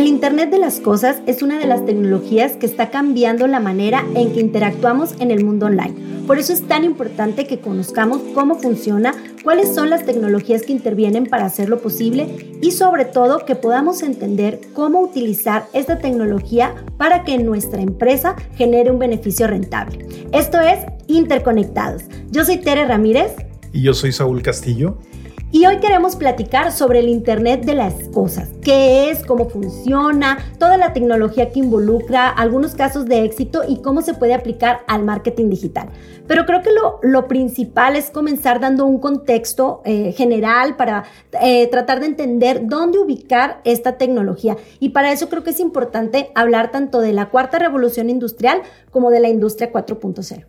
El Internet de las Cosas es una de las tecnologías que está cambiando la manera en que interactuamos en el mundo online. Por eso es tan importante que conozcamos cómo funciona, cuáles son las tecnologías que intervienen para hacerlo posible y sobre todo que podamos entender cómo utilizar esta tecnología para que nuestra empresa genere un beneficio rentable. Esto es Interconectados. Yo soy Tere Ramírez. Y yo soy Saúl Castillo. Y hoy queremos platicar sobre el Internet de las Cosas, qué es, cómo funciona, toda la tecnología que involucra, algunos casos de éxito y cómo se puede aplicar al marketing digital. Pero creo que lo, principal es comenzar dando un contexto eh, general para eh, tratar de entender dónde ubicar esta tecnología. Y para eso creo que es importante hablar tanto de la cuarta revolución industrial como de la industria 4.0.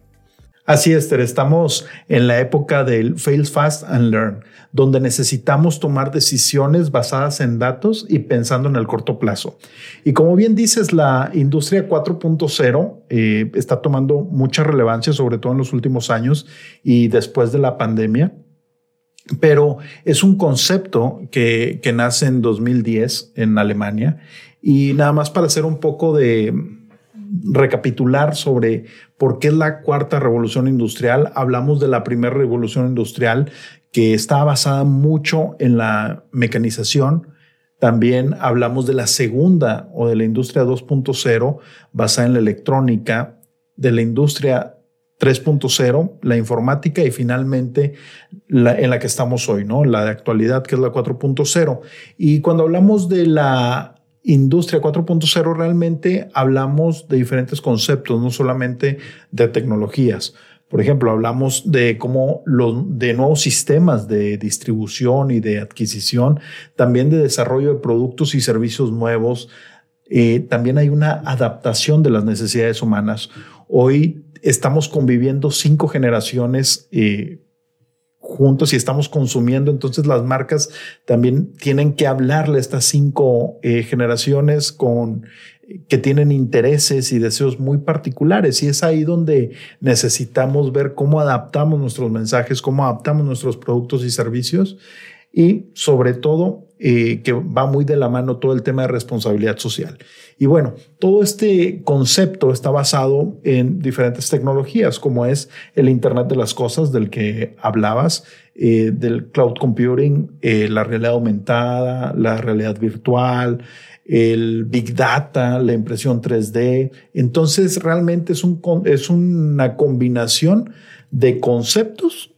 Así es, estamos en la época del fail fast and learn, donde necesitamos tomar decisiones basadas en datos y pensando en el corto plazo. Y como bien dices, la industria 4.0 eh, está tomando mucha relevancia, sobre todo en los últimos años y después de la pandemia. Pero es un concepto que, que nace en 2010 en Alemania. Y nada más para hacer un poco de, recapitular sobre por qué es la cuarta revolución industrial. Hablamos de la primera revolución industrial que está basada mucho en la mecanización. También hablamos de la segunda o de la industria 2.0 basada en la electrónica, de la industria 3.0, la informática y finalmente la, en la que estamos hoy, ¿no? La de actualidad, que es la 4.0. Y cuando hablamos de la Industria 4.0 realmente hablamos de diferentes conceptos, no solamente de tecnologías. Por ejemplo, hablamos de cómo los de nuevos sistemas de distribución y de adquisición, también de desarrollo de productos y servicios nuevos. Eh, también hay una adaptación de las necesidades humanas. Hoy estamos conviviendo cinco generaciones eh, juntos y estamos consumiendo, entonces las marcas también tienen que hablarle a estas cinco eh, generaciones con que tienen intereses y deseos muy particulares. Y es ahí donde necesitamos ver cómo adaptamos nuestros mensajes, cómo adaptamos nuestros productos y servicios y sobre todo eh, que va muy de la mano todo el tema de responsabilidad social. Y bueno, todo este concepto está basado en diferentes tecnologías, como es el Internet de las Cosas del que hablabas, eh, del cloud computing, eh, la realidad aumentada, la realidad virtual, el Big Data, la impresión 3D. Entonces, realmente es, un, es una combinación de conceptos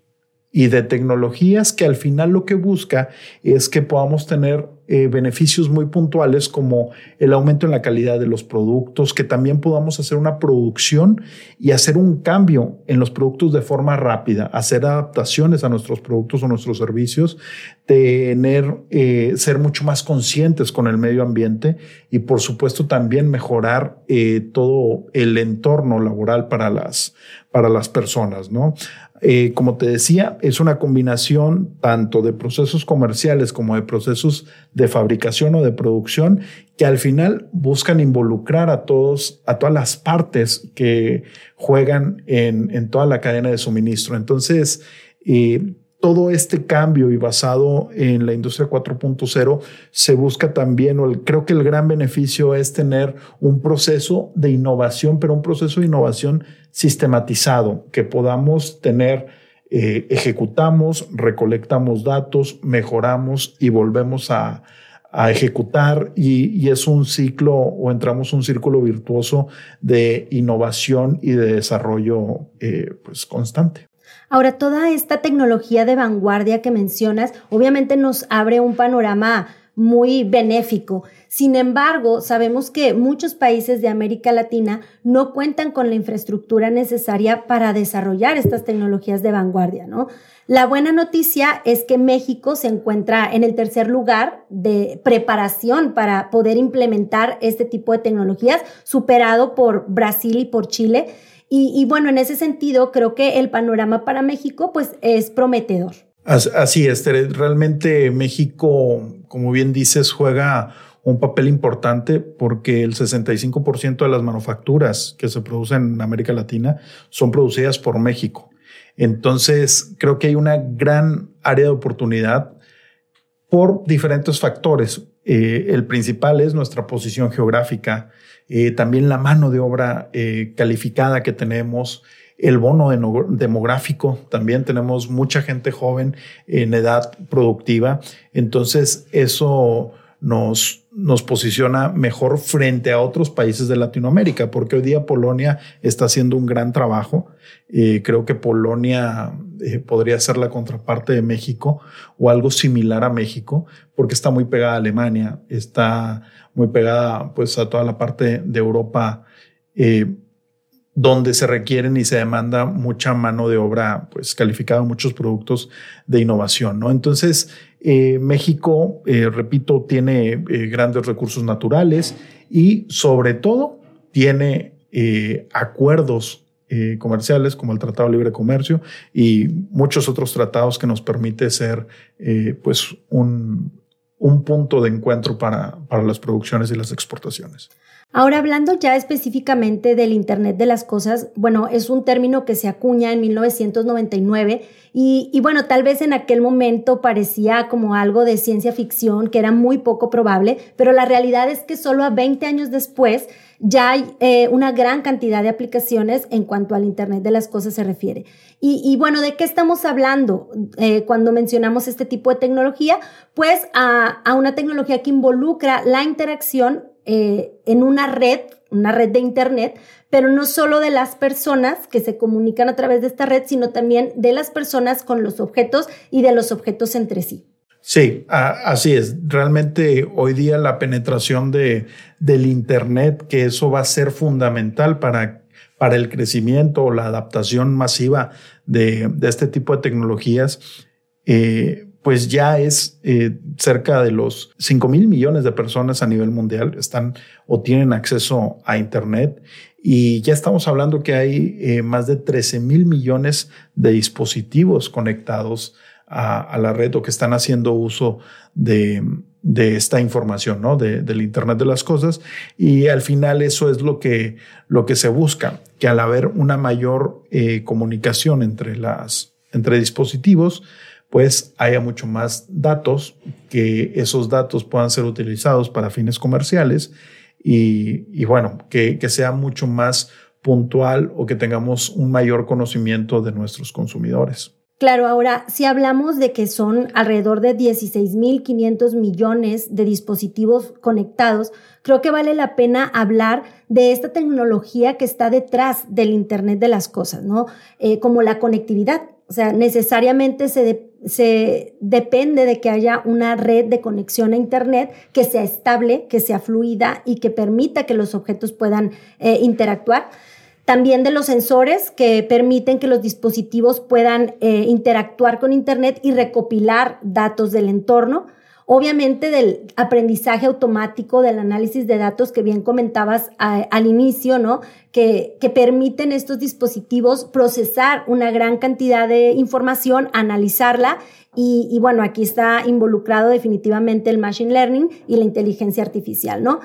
y de tecnologías que al final lo que busca es que podamos tener eh, beneficios muy puntuales como el aumento en la calidad de los productos, que también podamos hacer una producción y hacer un cambio en los productos de forma rápida, hacer adaptaciones a nuestros productos o nuestros servicios, tener, eh, ser mucho más conscientes con el medio ambiente y por supuesto también mejorar eh, todo el entorno laboral para las, para las personas, ¿no? Eh, como te decía, es una combinación tanto de procesos comerciales como de procesos de fabricación o de producción que al final buscan involucrar a todos, a todas las partes que juegan en, en toda la cadena de suministro. Entonces, eh, todo este cambio y basado en la industria 4.0 se busca también, o creo que el gran beneficio es tener un proceso de innovación, pero un proceso de innovación sistematizado, que podamos tener, eh, ejecutamos, recolectamos datos, mejoramos y volvemos a, ejecutar y, es un ciclo o entramos un círculo virtuoso de innovación y de desarrollo eh, pues constante. Ahora, toda esta tecnología de vanguardia que mencionas, obviamente nos abre un panorama muy benéfico. Sin embargo, sabemos que muchos países de América Latina no cuentan con la infraestructura necesaria para desarrollar estas tecnologías de vanguardia, ¿no? La buena noticia es que México se encuentra en el tercer lugar de preparación para poder implementar este tipo de tecnologías, superado por Brasil y por Chile. Y, bueno, en ese sentido, creo que el panorama para México pues es prometedor. Así es, realmente México, como bien dices, juega un papel importante porque el 65% de las manufacturas que se producen en América Latina son producidas por México. Entonces, creo que hay una gran área de oportunidad por diferentes factores. eh, el principal es nuestra posición geográfica, eh, también la mano de obra eh, calificada que tenemos, el bono demográfico, también tenemos mucha gente joven en edad productiva, entonces eso nos, nos posiciona mejor frente a otros países de Latinoamérica, porque hoy día Polonia está haciendo un gran trabajo. Eh, creo que Polonia eh, podría ser la contraparte de México o algo similar a México, porque está muy pegada a Alemania, está muy pegada pues a toda la parte de Europa. Eh, donde se requieren y se demanda mucha mano de obra pues calificada, muchos productos de innovación, ¿no? Entonces, eh, México, eh, repito, tiene eh, grandes recursos naturales y sobre todo tiene acuerdos comerciales como el Tratado de Libre Comercio y muchos otros tratados que nos permite ser pues un, un punto de encuentro para, para las producciones y las exportaciones. Ahora, hablando ya específicamente del Internet de las Cosas, bueno, es un término que se acuña en 1999 y, bueno, tal vez en aquel momento parecía como algo de ciencia ficción, que era muy poco probable, pero la realidad es que solo a 20 años después ya hay eh, una gran cantidad de aplicaciones en cuanto al Internet de las Cosas se refiere. Y, bueno, ¿de qué estamos hablando eh, cuando mencionamos este tipo de tecnología? Pues a, a una tecnología que involucra la interacción eh, en una red, una red de Internet, pero no solo de las personas que se comunican a través de esta red, sino también de las personas con los objetos y de los objetos entre sí. Sí, así es. Realmente hoy día la penetración de, del Internet, que eso va a ser fundamental para, para el crecimiento o la adaptación masiva de, de este tipo de tecnologías, eh, pues ya es eh, cerca de los 5 mil millones de personas a nivel mundial están o tienen acceso a Internet y ya estamos hablando que hay eh, más de 13 mil millones de dispositivos conectados a, la red o que están haciendo uso de, esta información, ¿no? De, del Internet de las cosas. Y al final eso es lo que, lo que se busca, que al haber una mayor eh, comunicación entre, las, entre dispositivos, pues haya mucho más datos, que esos datos puedan ser utilizados para fines comerciales y, bueno, que, que sea mucho más puntual o que tengamos un mayor conocimiento de nuestros consumidores. Claro, ahora, si hablamos de que son alrededor de 16.500 millones de dispositivos conectados, creo que vale la pena hablar de esta tecnología que está detrás del Internet de las Cosas, ¿no? Eh, como la conectividad. O sea, necesariamente se, se depende de que haya una red de conexión a Internet que sea estable, que sea fluida y que permita que los objetos puedan eh, interactuar. También de los sensores que permiten que los dispositivos puedan eh, interactuar con Internet y recopilar datos del entorno Obviamente del aprendizaje automático, del análisis de datos que bien comentabas al inicio, ¿no? Que, que permiten estos dispositivos procesar una gran cantidad de información, analizarla y, y, bueno, aquí está involucrado definitivamente el machine learning y la inteligencia artificial, ¿no?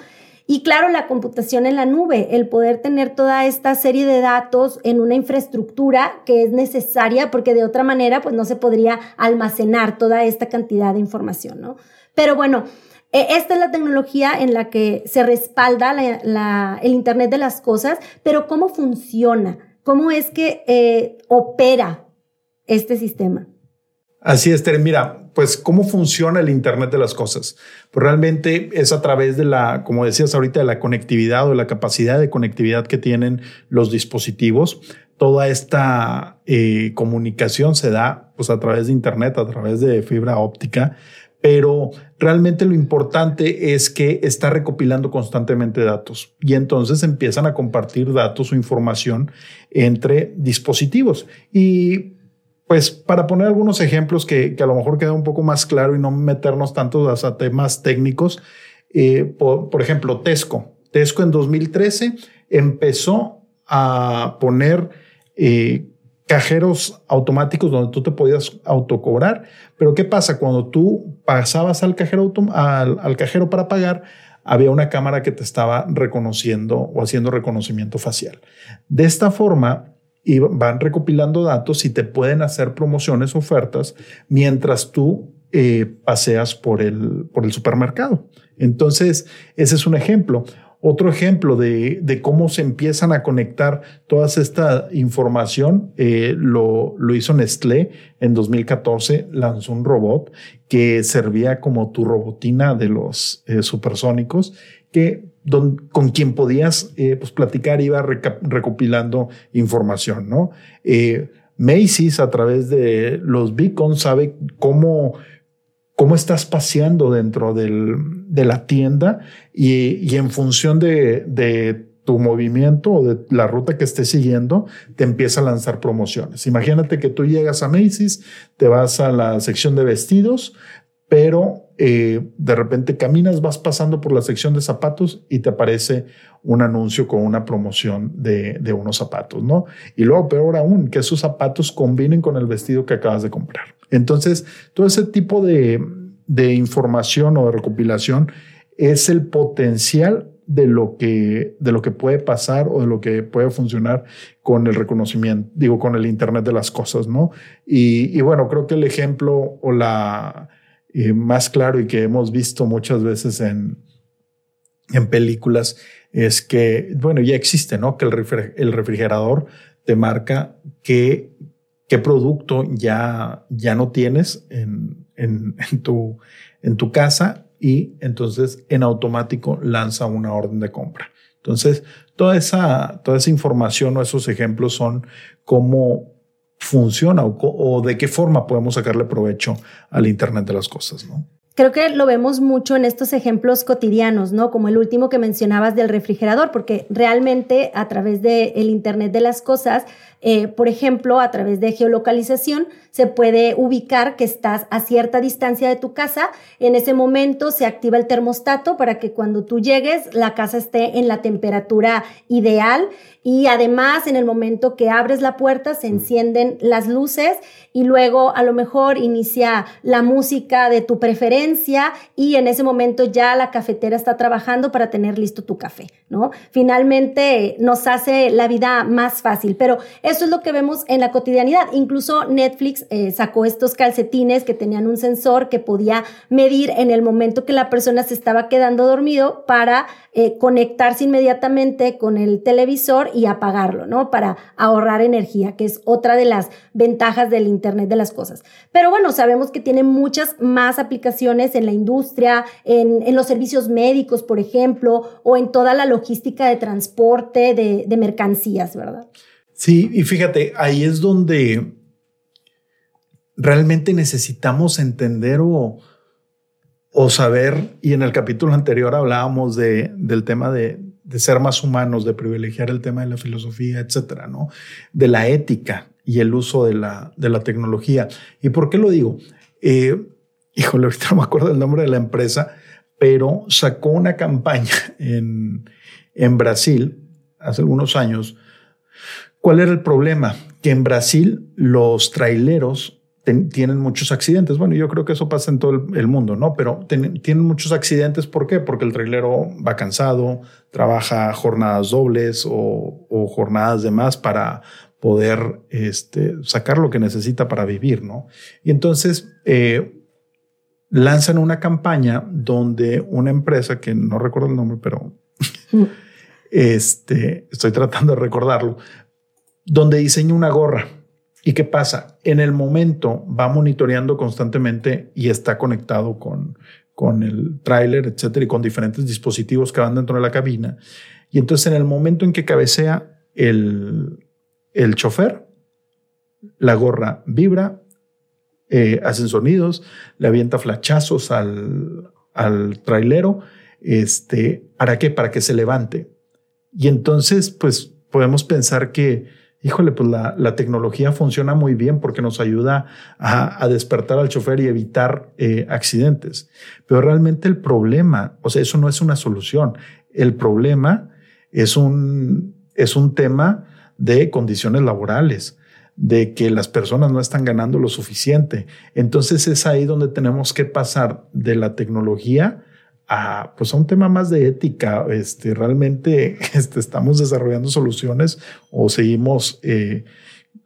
Y claro, la computación en la nube, el poder tener toda esta serie de datos en una infraestructura que es necesaria porque de otra manera pues no se podría almacenar toda esta cantidad de información, ¿no? Pero bueno, e, esta es la tecnología en la que se respalda el Internet de las Cosas, pero ¿cómo funciona? ¿Cómo es que eh, opera este sistema? Así es, Tere. Mira, pues cómo funciona el Internet de las cosas. Pues realmente es a través de la, como decías ahorita, de la conectividad o la capacidad de conectividad que tienen los dispositivos. Toda esta eh, comunicación se da pues a través de Internet, a través de fibra óptica, pero realmente lo importante es que está recopilando constantemente datos y entonces empiezan a compartir datos o información entre dispositivos. Y pues para poner algunos ejemplos que, a lo mejor queda un poco más claro y no meternos tanto a temas técnicos, eh, por, ejemplo, Tesco. Tesco en 2013 empezó a poner eh, cajeros automáticos donde tú te podías autocobrar. Pero ¿qué pasa? Cuando tú pasabas al cajero, al, al cajero para pagar, había una cámara que te estaba reconociendo o haciendo reconocimiento facial. De esta forma, y van recopilando datos y te pueden hacer promociones, ofertas, mientras tú eh, paseas por el, por el supermercado. Entonces, ese es un ejemplo. Otro ejemplo de, cómo se empiezan a conectar toda esta información eh, lo, lo, hizo Nestlé en 2014, lanzó un robot que servía como tu robotina de los eh, supersónicos, que con quien podías eh, pues, platicar, iba recopilando información, ¿no? Macy's a través de los beacons sabe cómo cómo estás paseando dentro de la tienda y, en función de, tu movimiento o de la ruta que estés siguiendo, te empieza a lanzar promociones. Imagínate que tú llegas a Macy's, te vas a la sección de vestidos, pero eh, de repente caminas, vas pasando por la sección de zapatos y te aparece un anuncio con una promoción de, de, unos zapatos, ¿no? Y luego, peor aún, que esos zapatos combinen con el vestido que acabas de comprar. Entonces, todo ese tipo de, información o de recopilación es el potencial de lo que de lo que puede pasar o de lo que puede funcionar con el reconocimiento, digo, con el Internet de las cosas, ¿no? Y, bueno, creo que el ejemplo o la más claro y que hemos visto muchas veces en, en películas es que, bueno, ya existe, ¿no? Que el, el refrigerador te marca que qué producto ya, ya no tienes en, en, tu, en tu casa y entonces en automático lanza una orden de compra. Entonces, toda esa, toda esa información o esos ejemplos son cómo funciona o, de qué forma podemos sacarle provecho al Internet de las cosas, ¿no? Creo que lo vemos mucho en estos ejemplos cotidianos, ¿no? Como el último que mencionabas del refrigerador, porque realmente a través del el Internet de las cosas, eh, por ejemplo, a través de geolocalización, se puede ubicar que estás a cierta distancia de tu casa. En ese momento se activa el termostato para que cuando tú llegues la casa esté en la temperatura ideal y además en el momento que abres la puerta se encienden las luces y luego a lo mejor inicia la música de tu preferencia y en ese momento ya la cafetera está trabajando para tener listo tu café, ¿no? Finalmente nos hace la vida más fácil, pero eso es lo que vemos en la cotidianidad. Incluso Netflix eh, sacó estos calcetines que tenían un sensor que podía medir en el momento que la persona se estaba quedando dormido para eh, conectarse inmediatamente con el televisor y apagarlo, ¿no? Para ahorrar energía, que es otra de las ventajas del Internet de las cosas. Pero bueno, sabemos que tiene muchas más aplicaciones en la industria, en, los servicios médicos, por ejemplo, o en toda la logística de transporte de, de mercancías, ¿verdad? Sí, y fíjate, ahí es donde realmente necesitamos entender o, o saber, y en el capítulo anterior hablábamos de, del tema de, de ser más humanos, de privilegiar el tema de la filosofía, etcétera, ¿no? De la ética y el uso de la, de la tecnología. ¿Y por qué lo digo? Eh, híjole, ahorita no me acuerdo el nombre de la empresa, pero sacó una campaña en, en Brasil hace algunos años. ¿Cuál era el problema? Que en Brasil los traileros tienen muchos accidentes. Bueno, yo creo que eso pasa en todo el, mundo, ¿no? Pero tienen muchos accidentes. ¿Por qué? Porque el trailero va cansado, trabaja jornadas dobles o, jornadas de más para poder este, sacar lo que necesita para vivir, ¿no? Y entonces eh, lanzan una campaña donde una empresa, que no recuerdo el nombre, pero mm. este, estoy tratando de recordarlo, donde diseña una gorra ¿Y qué pasa? En el momento va monitoreando constantemente y está conectado con, con el tráiler, etcétera, y con diferentes dispositivos que van dentro de la cabina. Y entonces en el momento en que cabecea el, el chofer, la gorra vibra, eh, hacen sonidos, le avienta flachazos al, al trailero. Este, ¿Para qué? Para que se levante. Y entonces, pues podemos pensar que híjole, pues la, tecnología funciona muy bien porque nos ayuda a, despertar al chofer y evitar eh, accidentes. Pero realmente el problema, o sea, eso no es una solución. El problema es un, es un tema de condiciones laborales de que las personas no están ganando lo suficiente. Entonces es ahí donde tenemos que pasar de la tecnología a, pues un tema más de ética. Este, realmente este, estamos desarrollando soluciones o seguimos eh,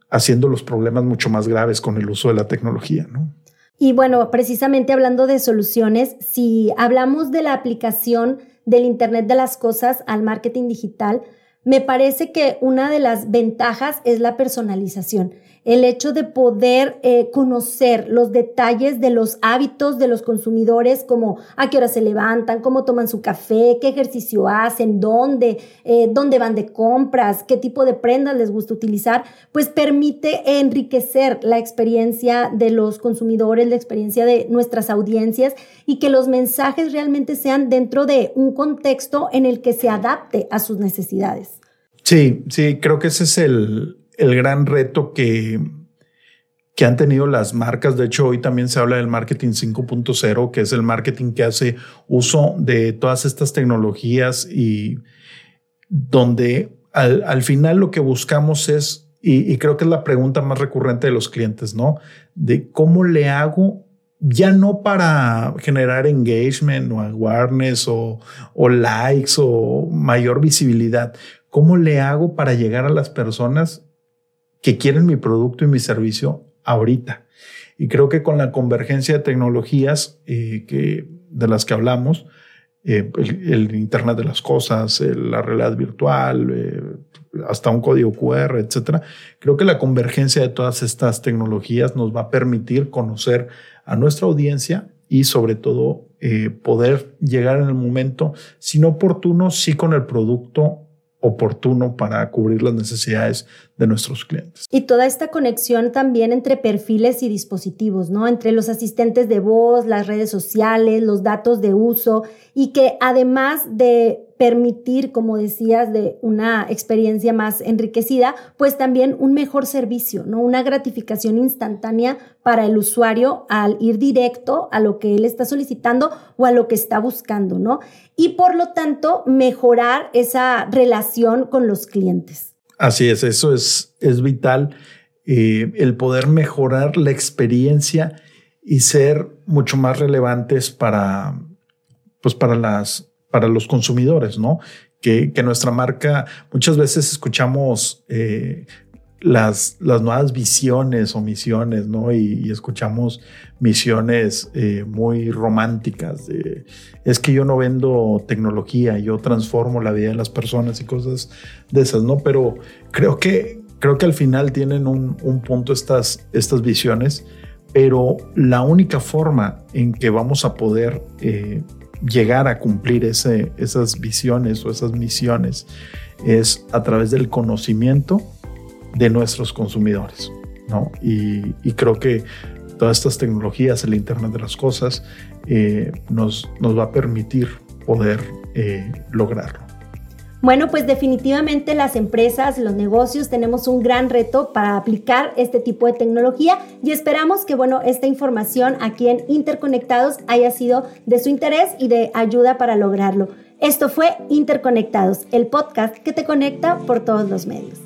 haciendo los problemas mucho más graves con el uso de la tecnología, ¿no? Y bueno, precisamente hablando de soluciones, si hablamos de la aplicación del Internet de las Cosas al marketing digital, me parece que una de las ventajas es la personalización el hecho de poder eh, conocer los detalles de los hábitos de los consumidores, como a qué hora se levantan, cómo toman su café, qué ejercicio hacen, dónde, eh, dónde van de compras, qué tipo de prendas les gusta utilizar, pues permite enriquecer la experiencia de los consumidores, la experiencia de nuestras audiencias y que los mensajes realmente sean dentro de un contexto en el que se adapte a sus necesidades. Sí, sí, creo que ese es el, el gran reto que, que han tenido las marcas. De hecho, hoy también se habla del marketing 5.0, que es el marketing que hace uso de todas estas tecnologías y donde al, final lo que buscamos es, y, y, creo que es la pregunta más recurrente de los clientes, ¿no? De cómo le hago ya no para generar engagement o awareness o, o likes o mayor visibilidad. ¿Cómo le hago para llegar a las personas que quieren mi producto y mi servicio ahorita. Y creo que con la convergencia de tecnologías eh, que, de las que hablamos, eh, el, Internet de las Cosas, la realidad virtual, eh, hasta un código QR, etcétera. Creo que la convergencia de todas estas tecnologías nos va a permitir conocer a nuestra audiencia y sobre todo poder llegar en el momento, si no oportuno, sí con el producto oportuno para cubrir las necesidades de nuestros clientes. Y toda esta conexión también entre perfiles y dispositivos, ¿no? Entre los asistentes de voz, las redes sociales, los datos de uso y que además de permitir, como decías, de una experiencia más enriquecida, pues también un mejor servicio, ¿no? Una gratificación instantánea para el usuario al ir directo a lo que él está solicitando o a lo que está buscando, ¿no? Y por lo tanto, mejorar esa relación con los clientes. Así es, eso es, es vital, eh, el poder mejorar la experiencia y ser mucho más relevantes para, pues para las para los consumidores, ¿no? Que, que nuestra marca, muchas veces escuchamos eh, las, las nuevas visiones o misiones, ¿no? Y, escuchamos misiones eh, muy románticas es que yo no vendo tecnología, yo transformo la vida de las personas y cosas de esas, ¿no? Pero creo que, creo que al final tienen un, un punto estas, estas visiones, pero la única forma en que vamos a poder eh, llegar a cumplir ese, esas visiones o esas misiones es a través del conocimiento de nuestros consumidores. ¿no? Y, creo que todas estas tecnologías, el Internet de las Cosas, eh, nos, nos va a permitir poder eh, lograrlo. Bueno, pues definitivamente las empresas, los negocios tenemos un gran reto para aplicar este tipo de tecnología y esperamos que, bueno, esta información aquí en Interconectados haya sido de su interés y de ayuda para lograrlo. Esto fue Interconectados, el podcast que te conecta por todos los medios.